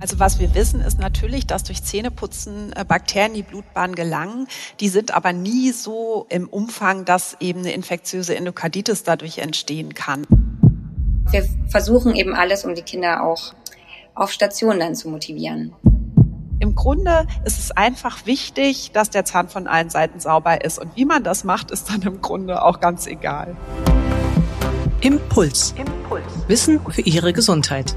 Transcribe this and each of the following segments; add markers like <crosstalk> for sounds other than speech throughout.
Also was wir wissen, ist natürlich, dass durch Zähneputzen äh, Bakterien in die Blutbahn gelangen. Die sind aber nie so im Umfang, dass eben eine infektiöse Endokarditis dadurch entstehen kann. Wir versuchen eben alles, um die Kinder auch auf Station dann zu motivieren. Im Grunde ist es einfach wichtig, dass der Zahn von allen Seiten sauber ist. Und wie man das macht, ist dann im Grunde auch ganz egal. Impuls. Impuls. Wissen für Ihre Gesundheit.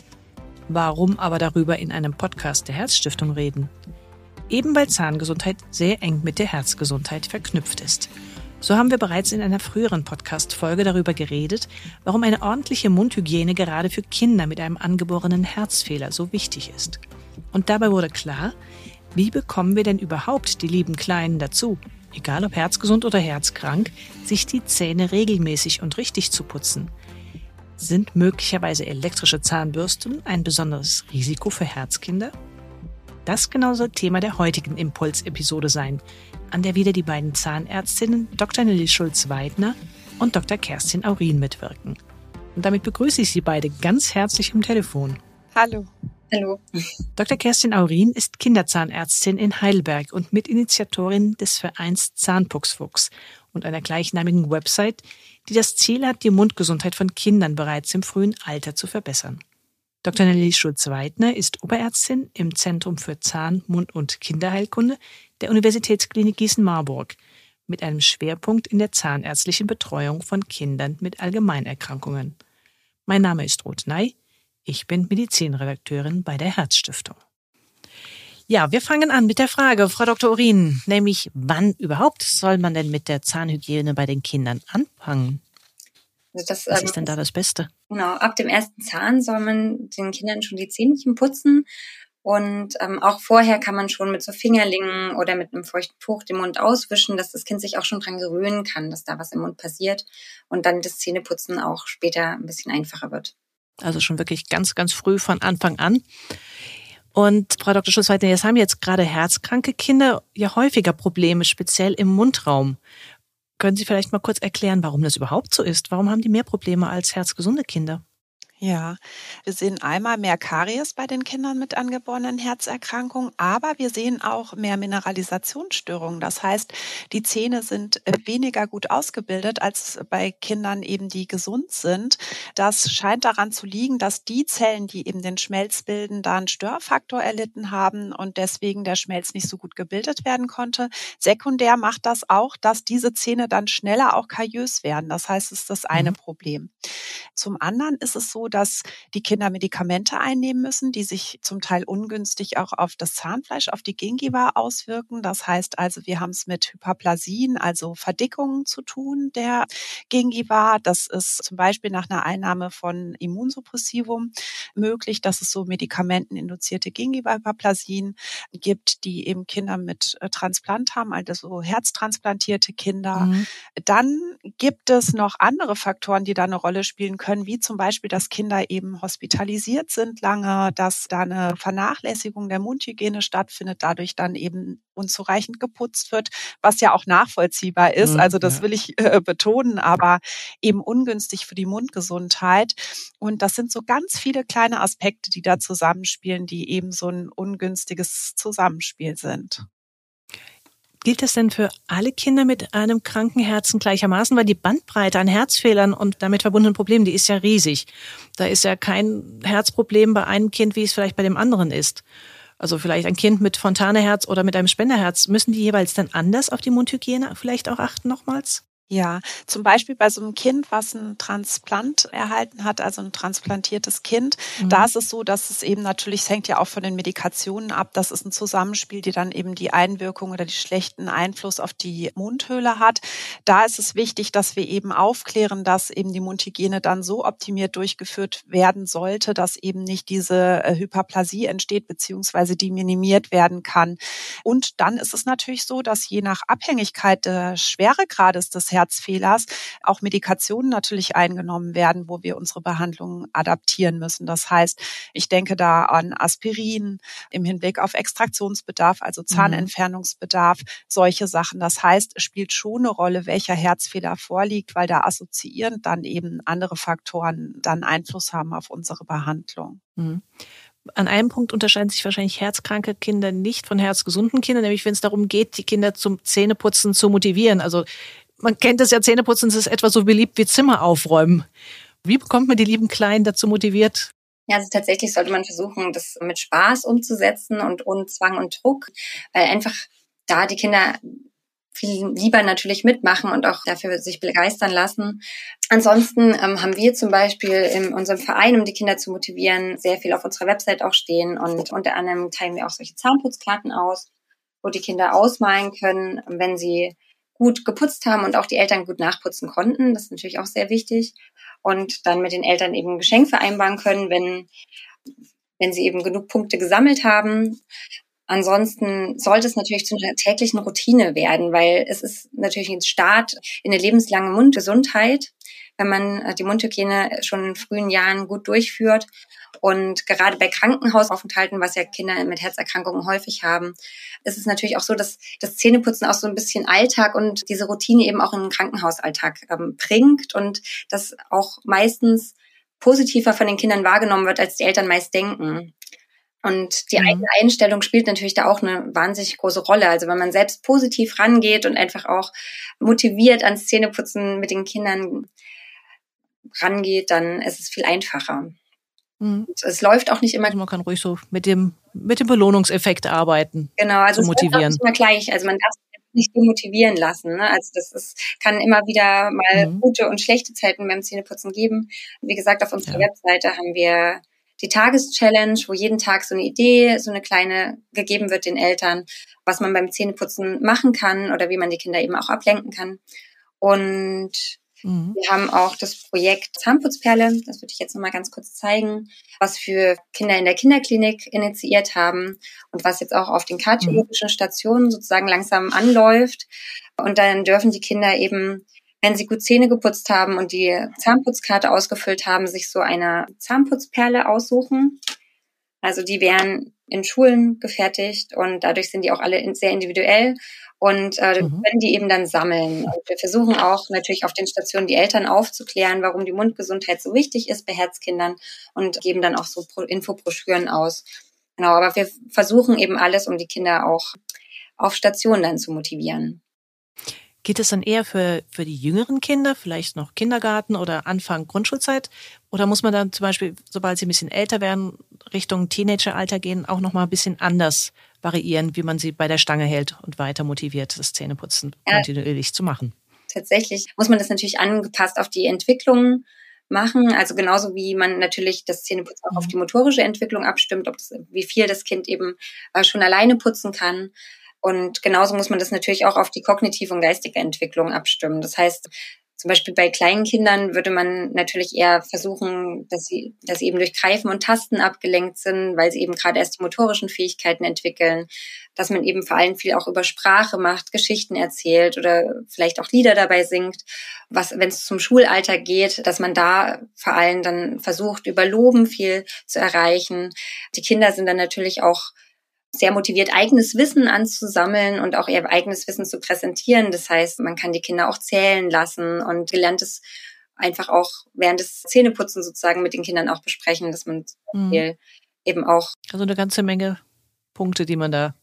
Warum aber darüber in einem Podcast der Herzstiftung reden? Eben weil Zahngesundheit sehr eng mit der Herzgesundheit verknüpft ist. So haben wir bereits in einer früheren Podcast-Folge darüber geredet, warum eine ordentliche Mundhygiene gerade für Kinder mit einem angeborenen Herzfehler so wichtig ist. Und dabei wurde klar, wie bekommen wir denn überhaupt die lieben Kleinen dazu, egal ob herzgesund oder herzkrank, sich die Zähne regelmäßig und richtig zu putzen? Sind möglicherweise elektrische Zahnbürsten ein besonderes Risiko für Herzkinder? Das genau soll Thema der heutigen Impuls-Episode sein, an der wieder die beiden Zahnärztinnen Dr. Nelly Schulz-Weidner und Dr. Kerstin Aurin mitwirken. Und damit begrüße ich Sie beide ganz herzlich im Telefon. Hallo. Hallo. Dr. Kerstin Aurin ist Kinderzahnärztin in Heidelberg und Mitinitiatorin des Vereins Zahnpuxfuchs und einer gleichnamigen Website, die das Ziel hat, die Mundgesundheit von Kindern bereits im frühen Alter zu verbessern. Dr. Nelly Schulz-Weidner ist Oberärztin im Zentrum für Zahn-, Mund- und Kinderheilkunde der Universitätsklinik Gießen-Marburg mit einem Schwerpunkt in der zahnärztlichen Betreuung von Kindern mit Allgemeinerkrankungen. Mein Name ist Ruth Ney. Ich bin Medizinredakteurin bei der Herzstiftung. Ja, wir fangen an mit der Frage, Frau Dr. Urin, nämlich wann überhaupt soll man denn mit der Zahnhygiene bei den Kindern anfangen? Also das, Was ähm, ist denn da das Beste? Genau, ab dem ersten Zahn soll man den Kindern schon die Zähnchen putzen. Und ähm, auch vorher kann man schon mit so Fingerlingen oder mit einem feuchten Tuch den Mund auswischen, dass das Kind sich auch schon dran gewöhnen kann, dass da was im Mund passiert und dann das Zähneputzen auch später ein bisschen einfacher wird. Also schon wirklich ganz, ganz früh von Anfang an. Und Frau Dr. Schussweiter, jetzt haben jetzt gerade herzkranke Kinder ja häufiger Probleme, speziell im Mundraum. Können Sie vielleicht mal kurz erklären, warum das überhaupt so ist? Warum haben die mehr Probleme als herzgesunde Kinder? Ja, wir sehen einmal mehr Karies bei den Kindern mit angeborenen Herzerkrankungen, aber wir sehen auch mehr Mineralisationsstörungen. Das heißt, die Zähne sind äh, weniger gut ausgebildet als bei Kindern eben, die gesund sind. Das scheint daran zu liegen, dass die Zellen, die eben den Schmelz bilden, da einen Störfaktor erlitten haben und deswegen der Schmelz nicht so gut gebildet werden konnte. Sekundär macht das auch, dass diese Zähne dann schneller auch kariös werden. Das heißt, es ist das eine mhm. Problem. Zum anderen ist es so, dass die Kinder Medikamente einnehmen müssen, die sich zum Teil ungünstig auch auf das Zahnfleisch, auf die Gingiva auswirken. Das heißt also, wir haben es mit Hyperplasien, also Verdickungen zu tun der Gingiva. Das ist zum Beispiel nach einer Einnahme von Immunsuppressivum möglich, dass es so medikamenteninduzierte Gingiva-Hyperplasien gibt, die eben Kinder mit äh, Transplant haben, also so herztransplantierte Kinder. Mhm. Dann gibt es noch andere Faktoren, die da eine Rolle spielen können, wie zum Beispiel das Kind Kinder eben hospitalisiert sind lange, dass da eine Vernachlässigung der Mundhygiene stattfindet, dadurch dann eben unzureichend geputzt wird, was ja auch nachvollziehbar ist. Mhm, also das will ich äh, betonen, aber eben ungünstig für die Mundgesundheit. Und das sind so ganz viele kleine Aspekte, die da zusammenspielen, die eben so ein ungünstiges Zusammenspiel sind. Gilt das denn für alle Kinder mit einem kranken Herzen gleichermaßen? Weil die Bandbreite an Herzfehlern und damit verbundenen Problemen, die ist ja riesig. Da ist ja kein Herzproblem bei einem Kind, wie es vielleicht bei dem anderen ist. Also vielleicht ein Kind mit Fontaneherz oder mit einem Spenderherz. Müssen die jeweils dann anders auf die Mundhygiene vielleicht auch achten nochmals? Ja, zum Beispiel bei so einem Kind, was ein Transplant erhalten hat, also ein transplantiertes Kind, mhm. da ist es so, dass es eben natürlich, es hängt ja auch von den Medikationen ab, das ist ein Zusammenspiel, die dann eben die Einwirkung oder die schlechten Einfluss auf die Mundhöhle hat. Da ist es wichtig, dass wir eben aufklären, dass eben die Mundhygiene dann so optimiert durchgeführt werden sollte, dass eben nicht diese äh, Hyperplasie entsteht, beziehungsweise die minimiert werden kann. Und dann ist es natürlich so, dass je nach Abhängigkeit des Schweregrades des Herz Herzfehlers auch Medikationen natürlich eingenommen werden, wo wir unsere Behandlung adaptieren müssen. Das heißt, ich denke da an Aspirin im Hinblick auf Extraktionsbedarf, also mhm. Zahnentfernungsbedarf, solche Sachen. Das heißt, es spielt schon eine Rolle, welcher Herzfehler vorliegt, weil da assoziierend dann eben andere Faktoren dann Einfluss haben auf unsere Behandlung. Mhm an einem Punkt unterscheiden sich wahrscheinlich herzkranke Kinder nicht von herzgesunden Kindern, nämlich wenn es darum geht, die Kinder zum Zähneputzen zu motivieren. Also man kennt es ja, Zähneputzen ist etwa so beliebt wie Zimmer aufräumen. Wie bekommt man die lieben Kleinen dazu motiviert? Ja, also tatsächlich sollte man versuchen, das mit Spaß umzusetzen und ohne Zwang und Druck, weil einfach da die Kinder viel lieber natürlich mitmachen und auch dafür sich begeistern lassen. Ansonsten ähm, haben wir zum Beispiel in unserem Verein, um die Kinder zu motivieren, sehr viel auf unserer Website auch stehen und unter anderem teilen wir auch solche Zahnputzkarten aus, wo die Kinder ausmalen können, wenn sie gut geputzt haben und auch die Eltern gut nachputzen konnten. Das ist natürlich auch sehr wichtig. Und dann mit den Eltern eben ein Geschenk vereinbaren können, wenn, wenn sie eben genug Punkte gesammelt haben. Ansonsten sollte es natürlich zu einer täglichen Routine werden, weil es ist natürlich ein Start in eine lebenslange Mundgesundheit, wenn man äh, die Mundhygiene schon in frühen Jahren gut durchführt. Und gerade bei Krankenhausaufenthalten, was ja Kinder mit Herzerkrankungen häufig haben, ist es natürlich auch so, dass das Zähneputzen auch so ein bisschen Alltag und diese Routine eben auch in den Krankenhausalltag ähm, bringt und das auch meistens positiver von den Kindern wahrgenommen wird, als die Eltern meist denken. Und die mhm. eigene Einstellung spielt natürlich da auch eine wahnsinnig große Rolle. Also wenn man selbst positiv rangeht und einfach auch motiviert ans Zähneputzen mit den Kindern rangeht, dann ist es viel einfacher. Mhm. Es läuft auch nicht immer. Also man kann ruhig so mit dem, mit dem Belohnungseffekt arbeiten. Genau, also es motivieren. läuft auch nicht immer gleich. Also man darf sich nicht demotivieren lassen. Ne? Also das ist, kann immer wieder mal mhm. gute und schlechte Zeiten beim Zähneputzen geben. Wie gesagt, auf unserer ja. Webseite haben wir die Tageschallenge, wo jeden Tag so eine Idee, so eine kleine gegeben wird den Eltern, was man beim Zähneputzen machen kann oder wie man die Kinder eben auch ablenken kann. Und Mhm. Wir haben auch das Projekt Zahnputzperle, das würde ich jetzt nochmal ganz kurz zeigen, was für Kinder in der Kinderklinik initiiert haben und was jetzt auch auf den kardiologischen mhm. Stationen sozusagen langsam anläuft. Und dann dürfen die Kinder eben, wenn sie gut Zähne geputzt haben und die Zahnputzkarte ausgefüllt haben, sich so eine Zahnputzperle aussuchen. Also die werden in Schulen gefertigt und dadurch sind die auch alle sehr individuell und äh, mhm. können die eben dann sammeln. Und wir versuchen auch natürlich auf den Stationen die Eltern aufzuklären, warum die Mundgesundheit so wichtig ist bei Herzkindern und geben dann auch so Infobroschüren aus. Genau, aber wir versuchen eben alles, um die Kinder auch auf Stationen dann zu motivieren. Geht es dann eher für, für die jüngeren Kinder, vielleicht noch Kindergarten oder Anfang Grundschulzeit? Oder muss man dann zum Beispiel, sobald sie ein bisschen älter werden, Richtung Teenageralter gehen, auch noch mal ein bisschen anders variieren, wie man sie bei der Stange hält und weiter motiviert, das Zähneputzen ja. kontinuierlich zu machen? Tatsächlich muss man das natürlich angepasst auf die Entwicklung machen. Also genauso wie man natürlich das Zähneputzen auch auf mhm. die motorische Entwicklung abstimmt, ob das, wie viel das Kind eben äh, schon alleine putzen kann. Und genauso muss man das natürlich auch auf die kognitive und geistige Entwicklung abstimmen. Das heißt, zum Beispiel bei kleinen Kindern würde man natürlich eher versuchen, dass sie, dass sie eben durch Greifen und Tasten abgelenkt sind, weil sie eben gerade erst die motorischen Fähigkeiten entwickeln, dass man eben vor allem viel auch über Sprache macht, Geschichten erzählt oder vielleicht auch Lieder dabei singt. Was, wenn es zum Schulalter geht, dass man da vor allem dann versucht, über Loben viel zu erreichen. Die Kinder sind dann natürlich auch sehr motiviert, eigenes Wissen anzusammeln und auch ihr eigenes Wissen zu präsentieren. Das heißt, man kann die Kinder auch zählen lassen und gelerntes einfach auch während des Zähneputzen sozusagen mit den Kindern auch besprechen, dass man mhm. eben auch. Also eine ganze Menge Punkte, die man da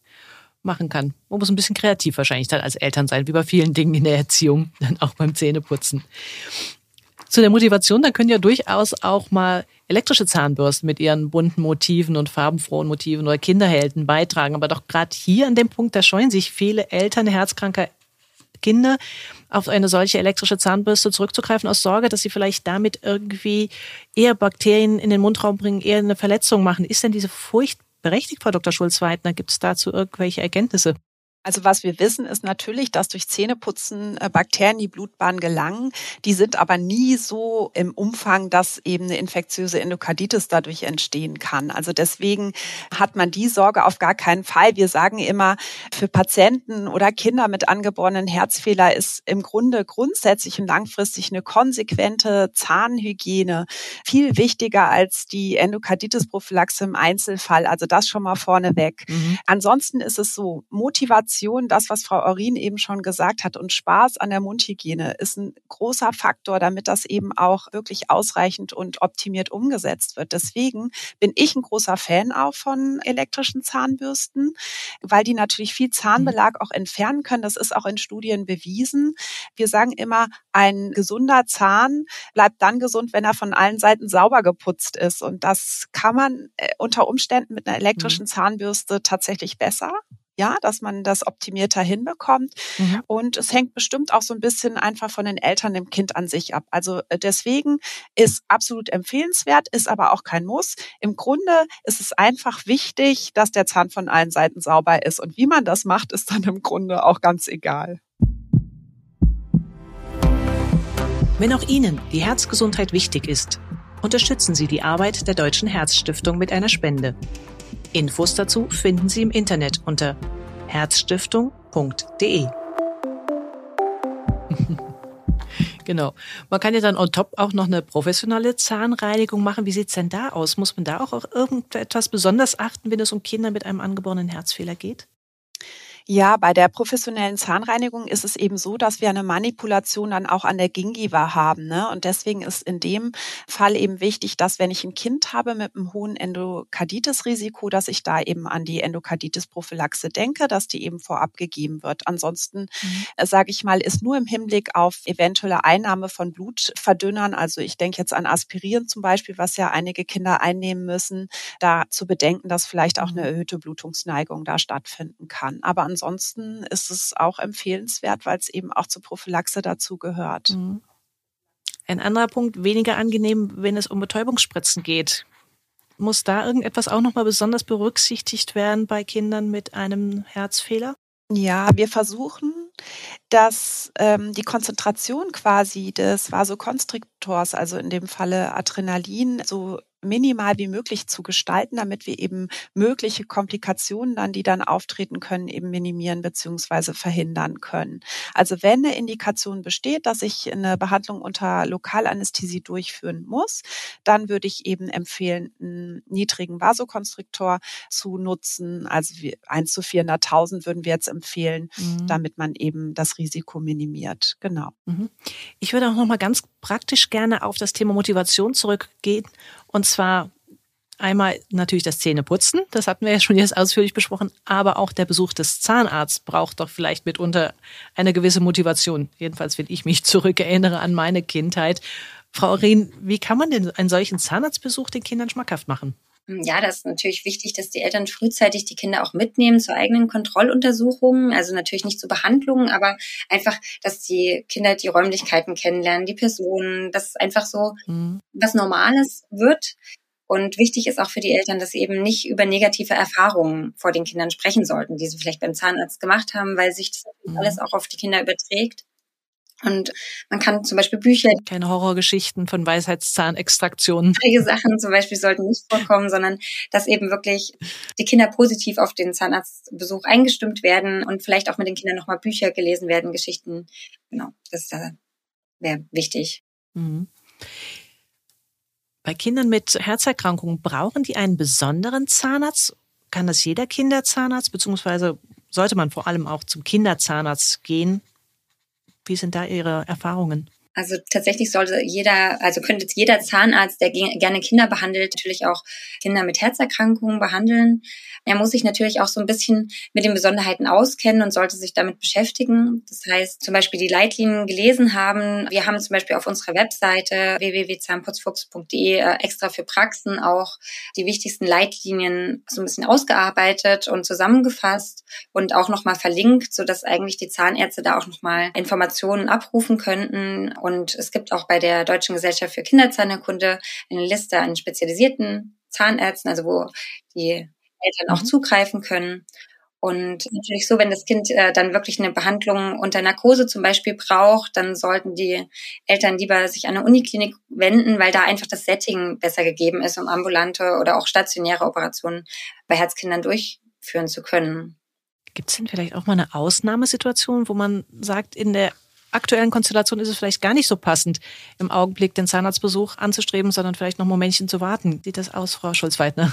machen kann. Man muss ein bisschen kreativ wahrscheinlich dann als Eltern sein, wie bei vielen Dingen in der Erziehung, dann auch beim Zähneputzen. Zu der Motivation, da können ja durchaus auch mal elektrische Zahnbürsten mit ihren bunten Motiven und farbenfrohen Motiven oder Kinderhelden beitragen. Aber doch gerade hier an dem Punkt, da scheuen sich viele Eltern herzkranker Kinder, auf eine solche elektrische Zahnbürste zurückzugreifen, aus Sorge, dass sie vielleicht damit irgendwie eher Bakterien in den Mundraum bringen, eher eine Verletzung machen. Ist denn diese Furcht berechtigt, Frau Dr. Schulz-Weidner? Gibt es dazu irgendwelche Erkenntnisse? Also was wir wissen, ist natürlich, dass durch Zähneputzen äh, Bakterien die Blutbahn gelangen. Die sind aber nie so im Umfang, dass eben eine infektiöse Endokarditis dadurch entstehen kann. Also deswegen hat man die Sorge auf gar keinen Fall. Wir sagen immer, für Patienten oder Kinder mit angeborenen Herzfehler ist im Grunde grundsätzlich und langfristig eine konsequente Zahnhygiene viel wichtiger als die Endokarditis-Prophylaxe im Einzelfall. Also das schon mal vorneweg. Mhm. Ansonsten ist es so, Motivation Motivation, das, was Frau Aurin eben schon gesagt hat, und Spaß an der Mundhygiene ist ein großer Faktor, damit das eben auch wirklich ausreichend und optimiert umgesetzt wird. Deswegen bin ich ein großer Fan auch von elektrischen Zahnbürsten, weil die natürlich viel Zahnbelag mhm. auch entfernen können. Das ist auch in Studien bewiesen. Wir sagen immer, ein gesunder Zahn bleibt dann gesund, wenn er von allen Seiten sauber geputzt ist. Und das kann man äh, unter Umständen mit einer elektrischen mhm. Zahnbürste tatsächlich besser ja, dass man das optimierter hinbekommt. Mhm. Und es hängt bestimmt auch so ein bisschen einfach von den Eltern dem Kind an sich ab. Also äh, deswegen ist absolut empfehlenswert, ist aber auch kein Muss. Im Grunde ist es einfach wichtig, dass der Zahn von allen Seiten sauber ist. Und wie man das macht, ist dann im Grunde auch ganz egal. Wenn auch Ihnen die Herzgesundheit wichtig ist, unterstützen Sie die Arbeit der Deutschen Herzstiftung mit einer Spende. Infos dazu finden Sie im Internet unter herzstiftung.de. <laughs> Genau. Man kann ja dann on top auch noch eine professionelle Zahnreinigung machen. Wie sieht es denn da aus? Muss man da auch auf irgendetwas besonders achten, wenn es um Kinder mit einem angeborenen Herzfehler geht? Ja, bei der professionellen Zahnreinigung ist es eben so, dass wir eine Manipulation dann auch an der Gingiva haben. Ne? Und deswegen ist in dem Fall eben wichtig, dass wenn ich ein Kind habe mit einem hohen Endokarditis-Risiko, dass ich da eben an die Endokarditis-Prophylaxe denke, dass die eben vorab gegeben wird. Ansonsten, mhm. äh, sage ich mal, ist nur im Hinblick auf eventuelle Einnahme von Blutverdünnern, also ich denke jetzt an Aspirieren zum Beispiel, was ja einige Kinder einnehmen müssen, da zu bedenken, dass vielleicht auch eine mhm. erhöhte Blutungsneigung da stattfinden kann. Aber ansonsten ist es auch empfehlenswert, weil es eben auch zur Prophylaxe dazu gehört. Mhm. Ein anderer Punkt, weniger angenehm, wenn es um Betäubungsspritzen geht. Muss da irgendetwas auch nochmal besonders berücksichtigt werden bei Kindern mit einem Herzfehler? Ja, wir versuchen, dass ähm, die Konzentration quasi des Vasokonstriktors, also in dem Falle Adrenalin, so minimal wie möglich zu gestalten, damit wir eben mögliche Komplikationen dann, die dann auftreten können, eben minimieren beziehungsweise verhindern können. Also wenn eine Indikation besteht, dass ich eine Behandlung unter Lokalanästhesie durchführen muss, dann würde ich eben empfehlen, einen niedrigen Vasokonstriktor zu nutzen. Also 1 zu 400.000 würden wir jetzt empfehlen, mhm. damit man eben das Risiko minimiert. Genau. Mhm. Ich würde auch noch mal ganz praktisch gerne auf das Thema Motivation zurückgehen und zwar einmal natürlich das Zähneputzen, das hatten wir ja schon jetzt ausführlich besprochen, aber auch der Besuch des Zahnarztes braucht doch vielleicht mitunter eine gewisse Motivation. Jedenfalls, wenn ich mich <laughs> zurückerinnere an meine Kindheit. Frau Rien, wie kann man denn einen solchen Zahnarztbesuch den Kindern schmackhaft machen? Ja, das ist natürlich wichtig, dass die Eltern frühzeitig die Kinder auch mitnehmen zur eigenen Kontrolluntersuchung. Also natürlich nicht zur Behandlung, aber einfach, dass die Kinder die Räumlichkeiten kennenlernen, die Personen, dass es einfach so mhm. was Normales wird. Und wichtig ist auch für die Eltern, dass sie eben nicht über negative Erfahrungen vor den Kindern sprechen sollten, die sie vielleicht beim Zahnarzt gemacht haben, weil sich das mhm. alles auch auf die Kinder überträgt. Und man kann zum Beispiel Bücher. Keine Horrorgeschichten von Weisheitszahnextraktionen. Solche Sachen zum Beispiel sollten nicht vorkommen, sondern dass eben wirklich die Kinder positiv auf den Zahnarztbesuch eingestimmt werden und vielleicht auch mit den Kindern nochmal Bücher gelesen werden, Geschichten. Genau, das wäre wichtig. Mhm. Bei Kindern mit Herzerkrankungen brauchen die einen besonderen Zahnarzt? Kann das jeder Kinderzahnarzt, beziehungsweise sollte man vor allem auch zum Kinderzahnarzt gehen? Wie sind da Ihre Erfahrungen? Also tatsächlich sollte jeder, also könnte jeder Zahnarzt, der gerne Kinder behandelt, natürlich auch Kinder mit Herzerkrankungen behandeln. Er muss sich natürlich auch so ein bisschen mit den Besonderheiten auskennen und sollte sich damit beschäftigen. Das heißt, zum Beispiel die Leitlinien gelesen haben. Wir haben zum Beispiel auf unserer Webseite www.zahnputzfuchs.de äh, extra für Praxen auch die wichtigsten Leitlinien so ein bisschen ausgearbeitet und zusammengefasst und auch nochmal verlinkt, sodass eigentlich die Zahnärzte da auch nochmal Informationen abrufen könnten. Und es gibt auch bei der Deutschen Gesellschaft für Kinderzahnheilkunde eine Liste an spezialisierten Zahnärzten, also wo die Eltern auch mhm. zugreifen können. Und natürlich so, wenn das Kind äh, dann wirklich eine Behandlung unter Narkose zum Beispiel braucht, dann sollten die Eltern lieber sich an eine Uniklinik wenden, weil da einfach das Setting besser gegeben ist, um ambulante oder auch stationäre Operationen bei Herzkindern durchführen zu können. Gibt es denn vielleicht auch mal eine Ausnahmesituation, wo man sagt, in der aktuellen Konstellation ist es vielleicht gar nicht so passend, im Augenblick den Zahnarztbesuch anzustreben, sondern vielleicht noch ein Momentchen zu warten. Sieht das aus, Frau Schulz-Weidner?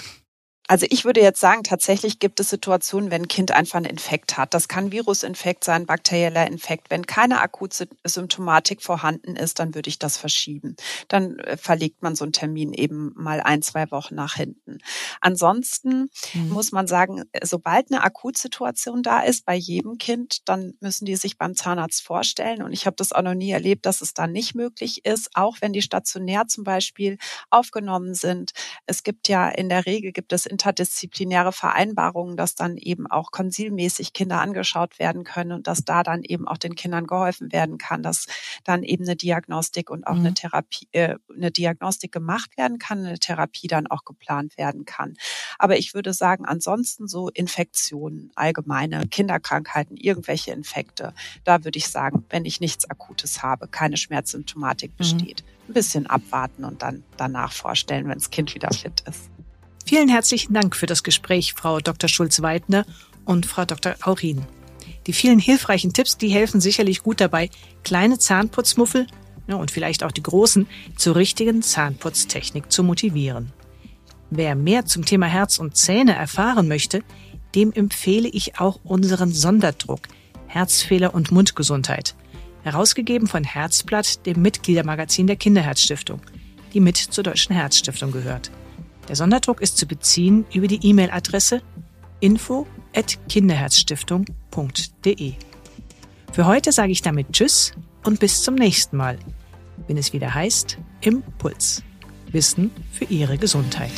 Also ich würde jetzt sagen, tatsächlich gibt es Situationen, wenn ein Kind einfach einen Infekt hat. Das kann Virusinfekt sein, bakterieller Infekt. Wenn keine akute Symptomatik vorhanden ist, dann würde ich das verschieben. Dann äh, verlegt man so einen Termin eben mal ein, zwei Wochen nach hinten. Ansonsten mhm. muss man sagen, sobald eine Akutsituation da ist bei jedem Kind, dann müssen die sich beim Zahnarzt vorstellen. Und ich habe das auch noch nie erlebt, dass es dann nicht möglich ist, auch wenn die stationär zum Beispiel aufgenommen sind. Es gibt ja in der Regel gibt es interdisziplinäre Vereinbarungen, dass dann eben auch konsilmäßig Kinder angeschaut werden können und dass da dann eben auch den Kindern geholfen werden kann, dass dann eben eine Diagnostik und auch mhm. eine Therapie, äh, eine Diagnostik gemacht werden kann, eine Therapie dann auch geplant werden kann. Aber ich würde sagen, ansonsten so Infektionen, allgemeine Kinderkrankheiten, irgendwelche Infekte, da würde ich sagen, wenn ich nichts Akutes habe, keine Schmerzsymptomatik mhm. besteht, mhm. ein bisschen abwarten und dann danach vorstellen, wenn das Kind wieder fit ist. Vielen herzlichen Dank für das Gespräch, Frau Dr. Schulz-Weidner und Frau Dr. Aurin. Die vielen hilfreichen Tipps, die helfen sicherlich gut dabei, kleine Zahnputzmuffel ja, und vielleicht auch die großen zur richtigen Zahnputztechnik zu motivieren. Wer mehr zum Thema Herz und Zähne erfahren möchte, dem empfehle ich auch unseren Sonderdruck Herzfehler und Mundgesundheit, herausgegeben von Herzblatt, dem Mitgliedermagazin der Kinderherzstiftung, die mit zur Deutschen Herzstiftung gehört. Der Sonderdruck ist zu beziehen über die E-Mail-Adresse info@kinderherzstiftung.de. Für heute sage ich damit Tschüss und bis zum nächsten Mal, wenn es wieder heißt Impuls. Wissen für Ihre Gesundheit.